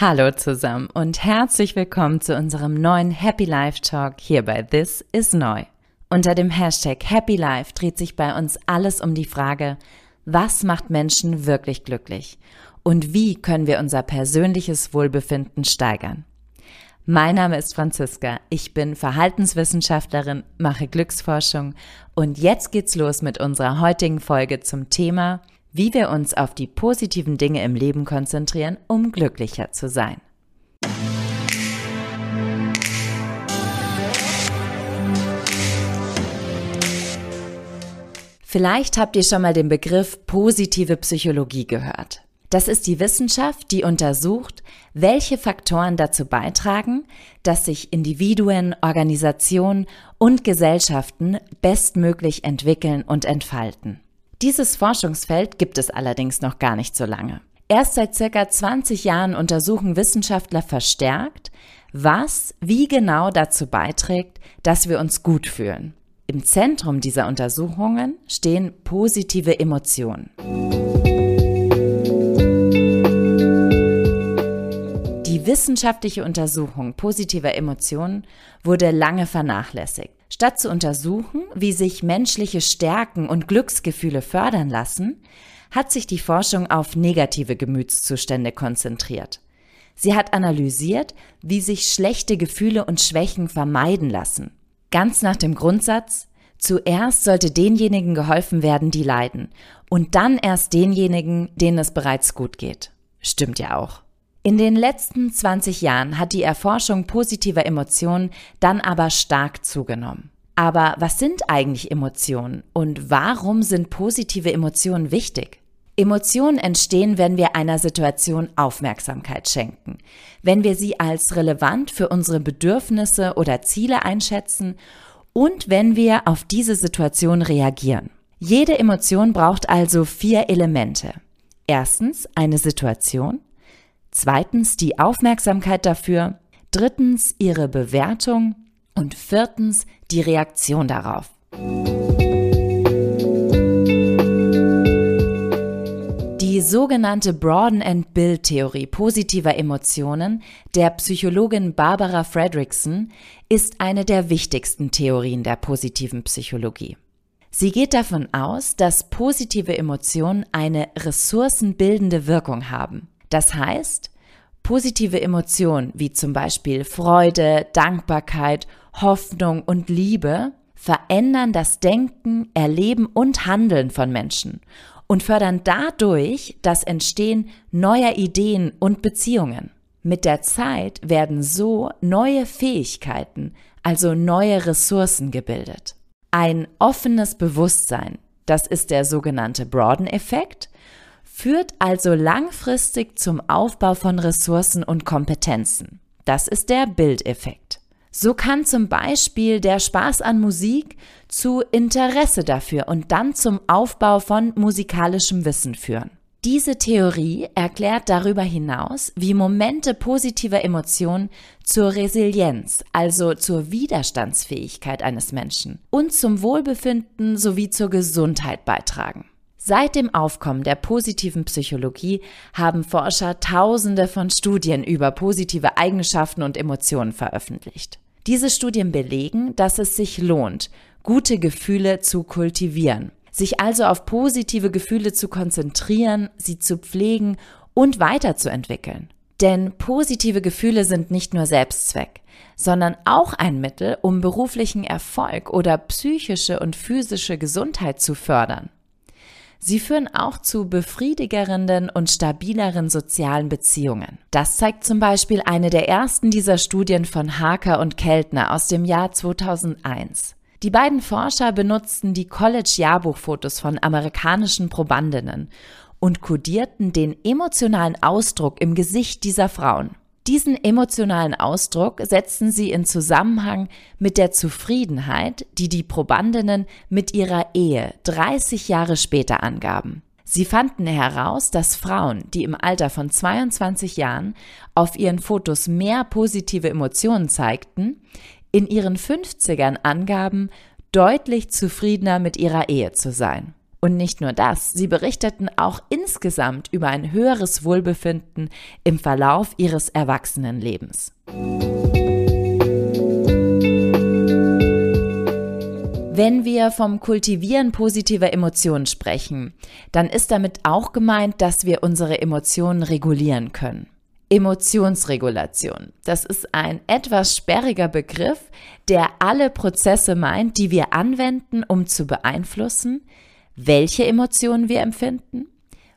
Hallo zusammen und herzlich willkommen zu unserem neuen Happy Life Talk hier bei This is Neu. Unter dem Hashtag Happy Life dreht sich bei uns alles um die Frage, was macht Menschen wirklich glücklich und wie können wir unser persönliches Wohlbefinden steigern. Mein Name ist Franziska, ich bin Verhaltenswissenschaftlerin, mache Glücksforschung und jetzt geht's los mit unserer heutigen Folge zum Thema wie wir uns auf die positiven Dinge im Leben konzentrieren, um glücklicher zu sein. Vielleicht habt ihr schon mal den Begriff positive Psychologie gehört. Das ist die Wissenschaft, die untersucht, welche Faktoren dazu beitragen, dass sich Individuen, Organisationen und Gesellschaften bestmöglich entwickeln und entfalten. Dieses Forschungsfeld gibt es allerdings noch gar nicht so lange. Erst seit circa 20 Jahren untersuchen Wissenschaftler verstärkt, was wie genau dazu beiträgt, dass wir uns gut fühlen. Im Zentrum dieser Untersuchungen stehen positive Emotionen. Die wissenschaftliche Untersuchung positiver Emotionen wurde lange vernachlässigt. Statt zu untersuchen, wie sich menschliche Stärken und Glücksgefühle fördern lassen, hat sich die Forschung auf negative Gemütszustände konzentriert. Sie hat analysiert, wie sich schlechte Gefühle und Schwächen vermeiden lassen. Ganz nach dem Grundsatz, zuerst sollte denjenigen geholfen werden, die leiden, und dann erst denjenigen, denen es bereits gut geht. Stimmt ja auch. In den letzten 20 Jahren hat die Erforschung positiver Emotionen dann aber stark zugenommen. Aber was sind eigentlich Emotionen und warum sind positive Emotionen wichtig? Emotionen entstehen, wenn wir einer Situation Aufmerksamkeit schenken, wenn wir sie als relevant für unsere Bedürfnisse oder Ziele einschätzen und wenn wir auf diese Situation reagieren. Jede Emotion braucht also vier Elemente. Erstens eine Situation, zweitens die Aufmerksamkeit dafür, drittens ihre Bewertung und viertens die Reaktion darauf. Die sogenannte Broaden and Build Theorie positiver Emotionen der Psychologin Barbara Fredrickson ist eine der wichtigsten Theorien der positiven Psychologie. Sie geht davon aus, dass positive Emotionen eine ressourcenbildende Wirkung haben. Das heißt, positive Emotionen wie zum Beispiel Freude, Dankbarkeit, Hoffnung und Liebe verändern das Denken, Erleben und Handeln von Menschen und fördern dadurch das Entstehen neuer Ideen und Beziehungen. Mit der Zeit werden so neue Fähigkeiten, also neue Ressourcen gebildet. Ein offenes Bewusstsein, das ist der sogenannte Broaden-Effekt, führt also langfristig zum Aufbau von Ressourcen und Kompetenzen. Das ist der Bildeffekt. So kann zum Beispiel der Spaß an Musik zu Interesse dafür und dann zum Aufbau von musikalischem Wissen führen. Diese Theorie erklärt darüber hinaus, wie Momente positiver Emotionen zur Resilienz, also zur Widerstandsfähigkeit eines Menschen und zum Wohlbefinden sowie zur Gesundheit beitragen. Seit dem Aufkommen der positiven Psychologie haben Forscher Tausende von Studien über positive Eigenschaften und Emotionen veröffentlicht. Diese Studien belegen, dass es sich lohnt, gute Gefühle zu kultivieren, sich also auf positive Gefühle zu konzentrieren, sie zu pflegen und weiterzuentwickeln. Denn positive Gefühle sind nicht nur Selbstzweck, sondern auch ein Mittel, um beruflichen Erfolg oder psychische und physische Gesundheit zu fördern. Sie führen auch zu befriedigerenden und stabileren sozialen Beziehungen. Das zeigt zum Beispiel eine der ersten dieser Studien von Harker und Keltner aus dem Jahr 2001. Die beiden Forscher benutzten die College-Jahrbuchfotos von amerikanischen Probandinnen und kodierten den emotionalen Ausdruck im Gesicht dieser Frauen. Diesen emotionalen Ausdruck setzen sie in Zusammenhang mit der Zufriedenheit, die die Probandinnen mit ihrer Ehe 30 Jahre später angaben. Sie fanden heraus, dass Frauen, die im Alter von 22 Jahren auf ihren Fotos mehr positive Emotionen zeigten, in ihren 50ern angaben, deutlich zufriedener mit ihrer Ehe zu sein. Und nicht nur das, sie berichteten auch insgesamt über ein höheres Wohlbefinden im Verlauf ihres Erwachsenenlebens. Wenn wir vom Kultivieren positiver Emotionen sprechen, dann ist damit auch gemeint, dass wir unsere Emotionen regulieren können. Emotionsregulation. Das ist ein etwas sperriger Begriff, der alle Prozesse meint, die wir anwenden, um zu beeinflussen, welche Emotionen wir empfinden,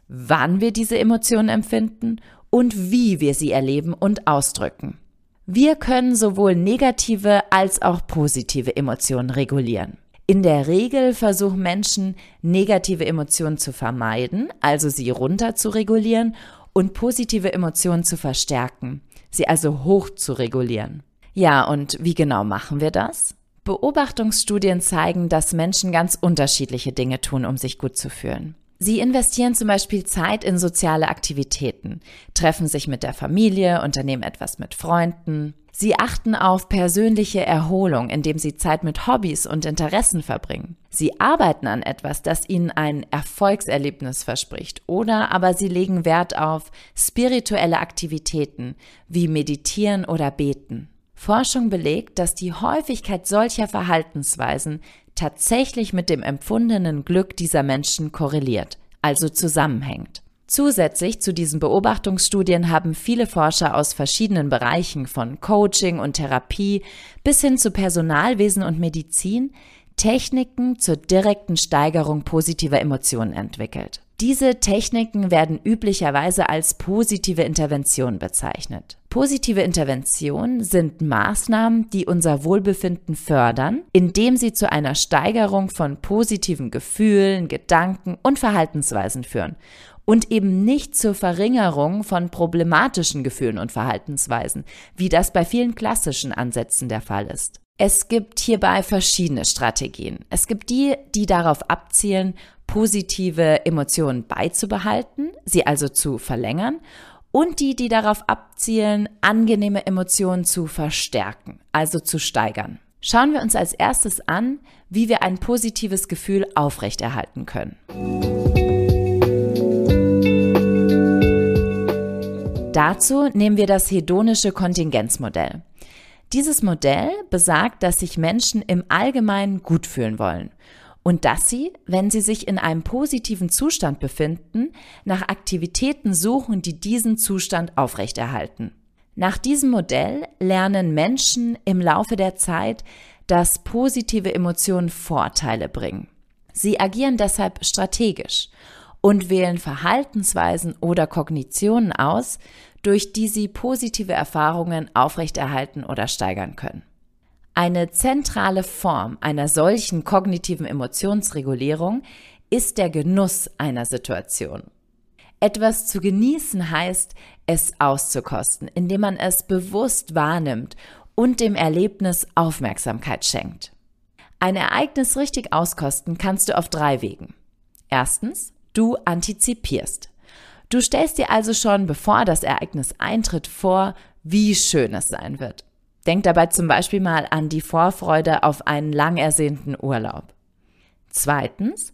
wann wir diese Emotionen empfinden und wie wir sie erleben und ausdrücken. Wir können sowohl negative als auch positive Emotionen regulieren. In der Regel versuchen Menschen, negative Emotionen zu vermeiden, also sie runter zu regulieren und positive Emotionen zu verstärken, sie also hoch zu regulieren. Ja, und wie genau machen wir das? Beobachtungsstudien zeigen, dass Menschen ganz unterschiedliche Dinge tun, um sich gut zu fühlen. Sie investieren zum Beispiel Zeit in soziale Aktivitäten, treffen sich mit der Familie, unternehmen etwas mit Freunden, Sie achten auf persönliche Erholung, indem sie Zeit mit Hobbys und Interessen verbringen. Sie arbeiten an etwas, das ihnen ein Erfolgserlebnis verspricht, oder aber sie legen Wert auf spirituelle Aktivitäten wie Meditieren oder Beten. Forschung belegt, dass die Häufigkeit solcher Verhaltensweisen tatsächlich mit dem empfundenen Glück dieser Menschen korreliert, also zusammenhängt. Zusätzlich zu diesen Beobachtungsstudien haben viele Forscher aus verschiedenen Bereichen von Coaching und Therapie bis hin zu Personalwesen und Medizin Techniken zur direkten Steigerung positiver Emotionen entwickelt. Diese Techniken werden üblicherweise als positive Intervention bezeichnet. Positive Interventionen sind Maßnahmen, die unser Wohlbefinden fördern, indem sie zu einer Steigerung von positiven Gefühlen, Gedanken und Verhaltensweisen führen und eben nicht zur Verringerung von problematischen Gefühlen und Verhaltensweisen, wie das bei vielen klassischen Ansätzen der Fall ist. Es gibt hierbei verschiedene Strategien. Es gibt die, die darauf abzielen, positive Emotionen beizubehalten, sie also zu verlängern, und die, die darauf abzielen, angenehme Emotionen zu verstärken, also zu steigern. Schauen wir uns als erstes an, wie wir ein positives Gefühl aufrechterhalten können. Dazu nehmen wir das hedonische Kontingenzmodell. Dieses Modell besagt, dass sich Menschen im Allgemeinen gut fühlen wollen und dass sie, wenn sie sich in einem positiven Zustand befinden, nach Aktivitäten suchen, die diesen Zustand aufrechterhalten. Nach diesem Modell lernen Menschen im Laufe der Zeit, dass positive Emotionen Vorteile bringen. Sie agieren deshalb strategisch und wählen Verhaltensweisen oder Kognitionen aus, durch die sie positive Erfahrungen aufrechterhalten oder steigern können. Eine zentrale Form einer solchen kognitiven Emotionsregulierung ist der Genuss einer Situation. Etwas zu genießen heißt, es auszukosten, indem man es bewusst wahrnimmt und dem Erlebnis Aufmerksamkeit schenkt. Ein Ereignis richtig auskosten kannst du auf drei Wegen. Erstens, Du antizipierst. Du stellst dir also schon, bevor das Ereignis eintritt, vor, wie schön es sein wird. Denk dabei zum Beispiel mal an die Vorfreude auf einen lang ersehnten Urlaub. Zweitens,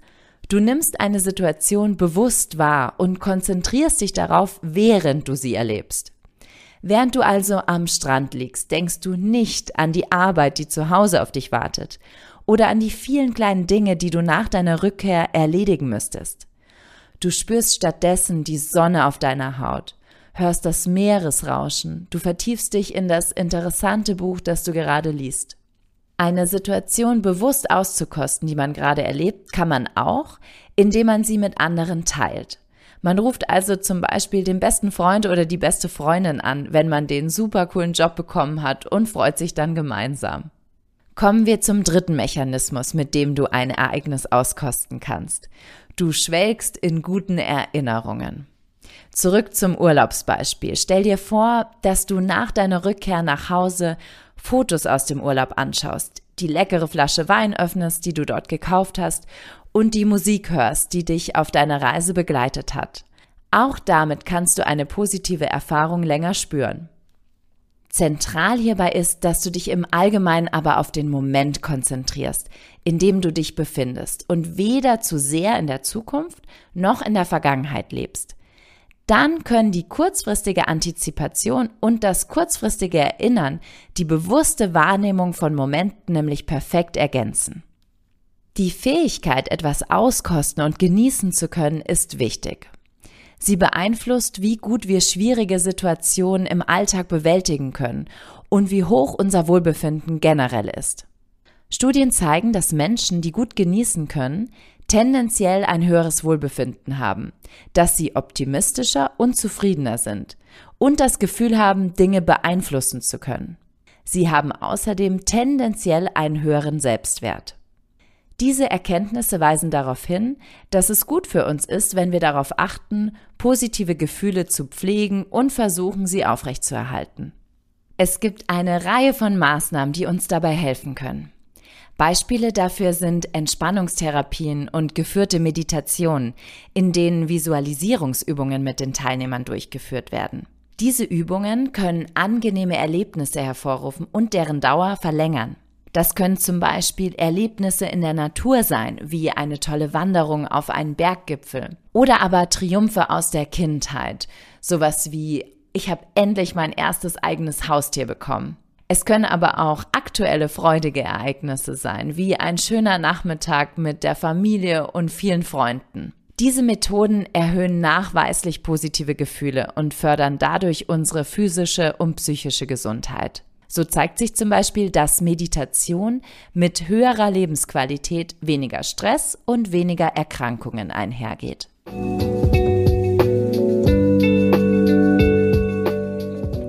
du nimmst eine Situation bewusst wahr und konzentrierst dich darauf, während du sie erlebst. Während du also am Strand liegst, denkst du nicht an die Arbeit, die zu Hause auf dich wartet oder an die vielen kleinen Dinge, die du nach deiner Rückkehr erledigen müsstest. Du spürst stattdessen die Sonne auf deiner Haut, hörst das Meeresrauschen, du vertiefst dich in das interessante Buch, das du gerade liest. Eine Situation bewusst auszukosten, die man gerade erlebt, kann man auch, indem man sie mit anderen teilt. Man ruft also zum Beispiel den besten Freund oder die beste Freundin an, wenn man den super coolen Job bekommen hat und freut sich dann gemeinsam. Kommen wir zum dritten Mechanismus, mit dem du ein Ereignis auskosten kannst. Du schwelgst in guten Erinnerungen. Zurück zum Urlaubsbeispiel. Stell dir vor, dass du nach deiner Rückkehr nach Hause Fotos aus dem Urlaub anschaust, die leckere Flasche Wein öffnest, die du dort gekauft hast und die Musik hörst, die dich auf deiner Reise begleitet hat. Auch damit kannst du eine positive Erfahrung länger spüren. Zentral hierbei ist, dass du dich im Allgemeinen aber auf den Moment konzentrierst, in dem du dich befindest und weder zu sehr in der Zukunft noch in der Vergangenheit lebst. Dann können die kurzfristige Antizipation und das kurzfristige Erinnern die bewusste Wahrnehmung von Momenten nämlich perfekt ergänzen. Die Fähigkeit, etwas auskosten und genießen zu können, ist wichtig. Sie beeinflusst, wie gut wir schwierige Situationen im Alltag bewältigen können und wie hoch unser Wohlbefinden generell ist. Studien zeigen, dass Menschen, die gut genießen können, tendenziell ein höheres Wohlbefinden haben, dass sie optimistischer und zufriedener sind und das Gefühl haben, Dinge beeinflussen zu können. Sie haben außerdem tendenziell einen höheren Selbstwert. Diese Erkenntnisse weisen darauf hin, dass es gut für uns ist, wenn wir darauf achten, positive Gefühle zu pflegen und versuchen, sie aufrechtzuerhalten. Es gibt eine Reihe von Maßnahmen, die uns dabei helfen können. Beispiele dafür sind Entspannungstherapien und geführte Meditationen, in denen Visualisierungsübungen mit den Teilnehmern durchgeführt werden. Diese Übungen können angenehme Erlebnisse hervorrufen und deren Dauer verlängern. Das können zum Beispiel Erlebnisse in der Natur sein, wie eine tolle Wanderung auf einen Berggipfel. Oder aber Triumphe aus der Kindheit, sowas wie ich habe endlich mein erstes eigenes Haustier bekommen. Es können aber auch aktuelle freudige Ereignisse sein, wie ein schöner Nachmittag mit der Familie und vielen Freunden. Diese Methoden erhöhen nachweislich positive Gefühle und fördern dadurch unsere physische und psychische Gesundheit. So zeigt sich zum Beispiel, dass Meditation mit höherer Lebensqualität weniger Stress und weniger Erkrankungen einhergeht.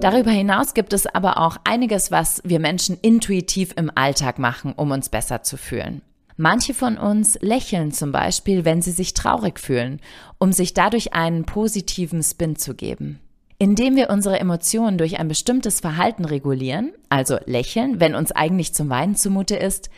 Darüber hinaus gibt es aber auch einiges, was wir Menschen intuitiv im Alltag machen, um uns besser zu fühlen. Manche von uns lächeln zum Beispiel, wenn sie sich traurig fühlen, um sich dadurch einen positiven Spin zu geben. Indem wir unsere Emotionen durch ein bestimmtes Verhalten regulieren, also lächeln, wenn uns eigentlich zum Weinen zumute ist,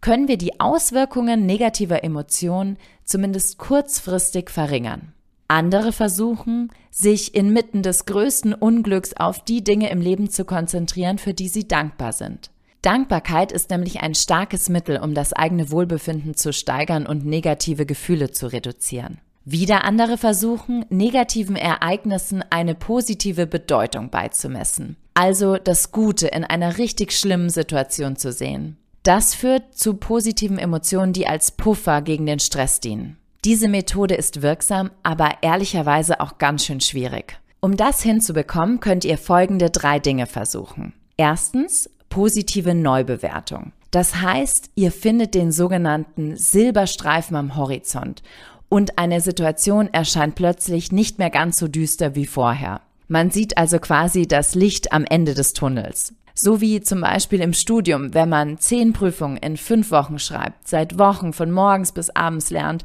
können wir die Auswirkungen negativer Emotionen zumindest kurzfristig verringern. Andere versuchen, sich inmitten des größten Unglücks auf die Dinge im Leben zu konzentrieren, für die sie dankbar sind. Dankbarkeit ist nämlich ein starkes Mittel, um das eigene Wohlbefinden zu steigern und negative Gefühle zu reduzieren. Wieder andere versuchen, negativen Ereignissen eine positive Bedeutung beizumessen. Also das Gute in einer richtig schlimmen Situation zu sehen. Das führt zu positiven Emotionen, die als Puffer gegen den Stress dienen. Diese Methode ist wirksam, aber ehrlicherweise auch ganz schön schwierig. Um das hinzubekommen, könnt ihr folgende drei Dinge versuchen. Erstens, positive Neubewertung. Das heißt, ihr findet den sogenannten Silberstreifen am Horizont und eine Situation erscheint plötzlich nicht mehr ganz so düster wie vorher. Man sieht also quasi das Licht am Ende des Tunnels. So wie zum Beispiel im Studium, wenn man zehn Prüfungen in fünf Wochen schreibt, seit Wochen von morgens bis abends lernt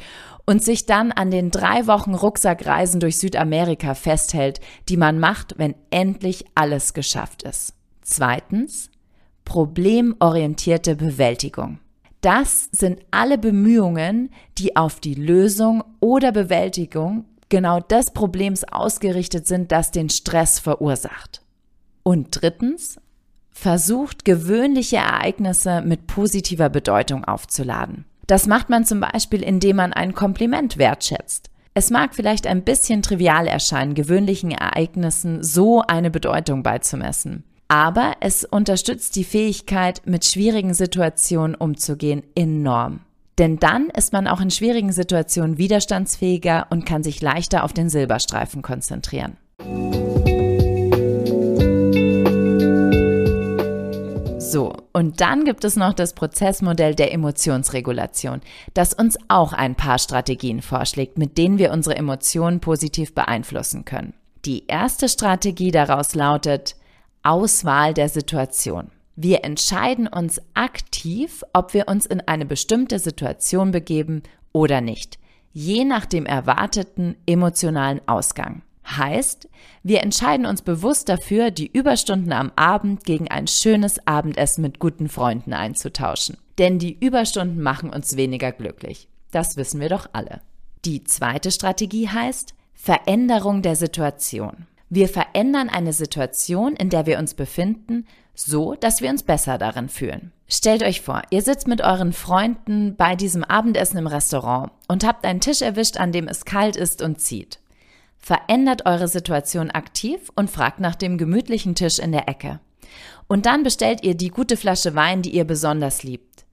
und sich dann an den drei Wochen Rucksackreisen durch Südamerika festhält, die man macht, wenn endlich alles geschafft ist. Zweitens, problemorientierte Bewältigung. Das sind alle Bemühungen, die auf die Lösung oder Bewältigung genau des Problems ausgerichtet sind, das den Stress verursacht. Und drittens, versucht gewöhnliche Ereignisse mit positiver Bedeutung aufzuladen. Das macht man zum Beispiel, indem man ein Kompliment wertschätzt. Es mag vielleicht ein bisschen trivial erscheinen, gewöhnlichen Ereignissen so eine Bedeutung beizumessen. Aber es unterstützt die Fähigkeit, mit schwierigen Situationen umzugehen, enorm. Denn dann ist man auch in schwierigen Situationen widerstandsfähiger und kann sich leichter auf den Silberstreifen konzentrieren. So, und dann gibt es noch das Prozessmodell der Emotionsregulation, das uns auch ein paar Strategien vorschlägt, mit denen wir unsere Emotionen positiv beeinflussen können. Die erste Strategie daraus lautet, Auswahl der Situation. Wir entscheiden uns aktiv, ob wir uns in eine bestimmte Situation begeben oder nicht, je nach dem erwarteten emotionalen Ausgang. Heißt, wir entscheiden uns bewusst dafür, die Überstunden am Abend gegen ein schönes Abendessen mit guten Freunden einzutauschen. Denn die Überstunden machen uns weniger glücklich. Das wissen wir doch alle. Die zweite Strategie heißt Veränderung der Situation. Wir verändern eine Situation, in der wir uns befinden, so, dass wir uns besser darin fühlen. Stellt euch vor, ihr sitzt mit euren Freunden bei diesem Abendessen im Restaurant und habt einen Tisch erwischt, an dem es kalt ist und zieht. Verändert eure Situation aktiv und fragt nach dem gemütlichen Tisch in der Ecke. Und dann bestellt ihr die gute Flasche Wein, die ihr besonders liebt.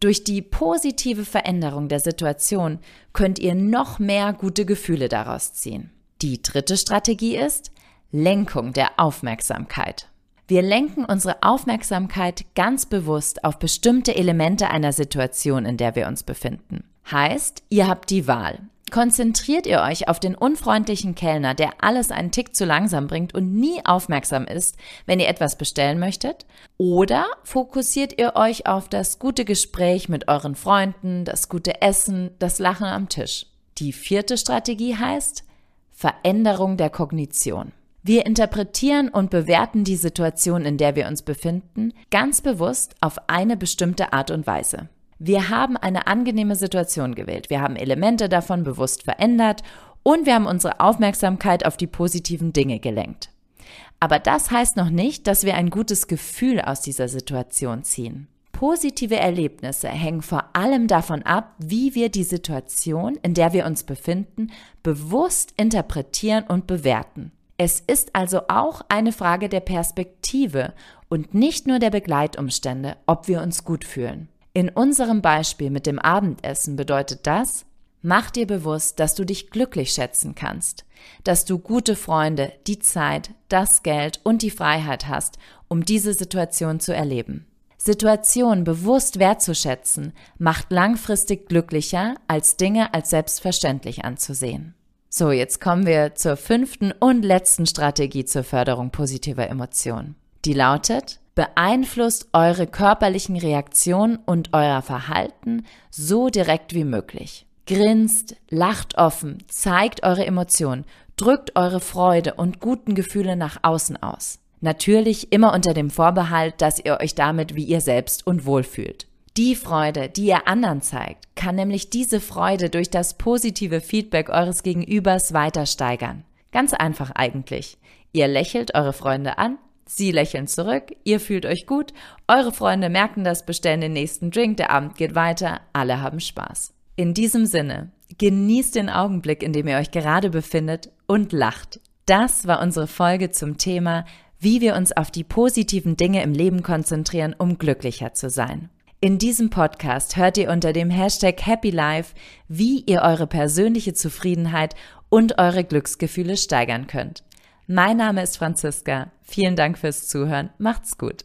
Durch die positive Veränderung der Situation könnt ihr noch mehr gute Gefühle daraus ziehen. Die dritte Strategie ist Lenkung der Aufmerksamkeit. Wir lenken unsere Aufmerksamkeit ganz bewusst auf bestimmte Elemente einer Situation, in der wir uns befinden. Heißt, ihr habt die Wahl. Konzentriert ihr euch auf den unfreundlichen Kellner, der alles einen Tick zu langsam bringt und nie aufmerksam ist, wenn ihr etwas bestellen möchtet? Oder fokussiert ihr euch auf das gute Gespräch mit euren Freunden, das gute Essen, das Lachen am Tisch? Die vierte Strategie heißt Veränderung der Kognition. Wir interpretieren und bewerten die Situation, in der wir uns befinden, ganz bewusst auf eine bestimmte Art und Weise. Wir haben eine angenehme Situation gewählt. Wir haben Elemente davon bewusst verändert und wir haben unsere Aufmerksamkeit auf die positiven Dinge gelenkt. Aber das heißt noch nicht, dass wir ein gutes Gefühl aus dieser Situation ziehen. Positive Erlebnisse hängen vor allem davon ab, wie wir die Situation, in der wir uns befinden, bewusst interpretieren und bewerten. Es ist also auch eine Frage der Perspektive und nicht nur der Begleitumstände, ob wir uns gut fühlen. In unserem Beispiel mit dem Abendessen bedeutet das, mach dir bewusst, dass du dich glücklich schätzen kannst, dass du gute Freunde, die Zeit, das Geld und die Freiheit hast, um diese Situation zu erleben. Situationen bewusst wertzuschätzen, macht langfristig glücklicher, als Dinge als selbstverständlich anzusehen. So, jetzt kommen wir zur fünften und letzten Strategie zur Förderung positiver Emotionen. Die lautet, beeinflusst eure körperlichen Reaktionen und euer Verhalten so direkt wie möglich. Grinst, lacht offen, zeigt eure Emotionen, drückt eure Freude und guten Gefühle nach außen aus. Natürlich immer unter dem Vorbehalt, dass ihr euch damit wie ihr selbst und wohl fühlt. Die Freude, die ihr anderen zeigt, kann nämlich diese Freude durch das positive Feedback eures Gegenübers weiter steigern. Ganz einfach eigentlich. Ihr lächelt eure Freunde an, Sie lächeln zurück, ihr fühlt euch gut, eure Freunde merken das, bestellen den nächsten Drink, der Abend geht weiter, alle haben Spaß. In diesem Sinne, genießt den Augenblick, in dem ihr euch gerade befindet und lacht. Das war unsere Folge zum Thema, wie wir uns auf die positiven Dinge im Leben konzentrieren, um glücklicher zu sein. In diesem Podcast hört ihr unter dem Hashtag Happy Life, wie ihr eure persönliche Zufriedenheit und eure Glücksgefühle steigern könnt. Mein Name ist Franziska. Vielen Dank fürs Zuhören. Macht's gut.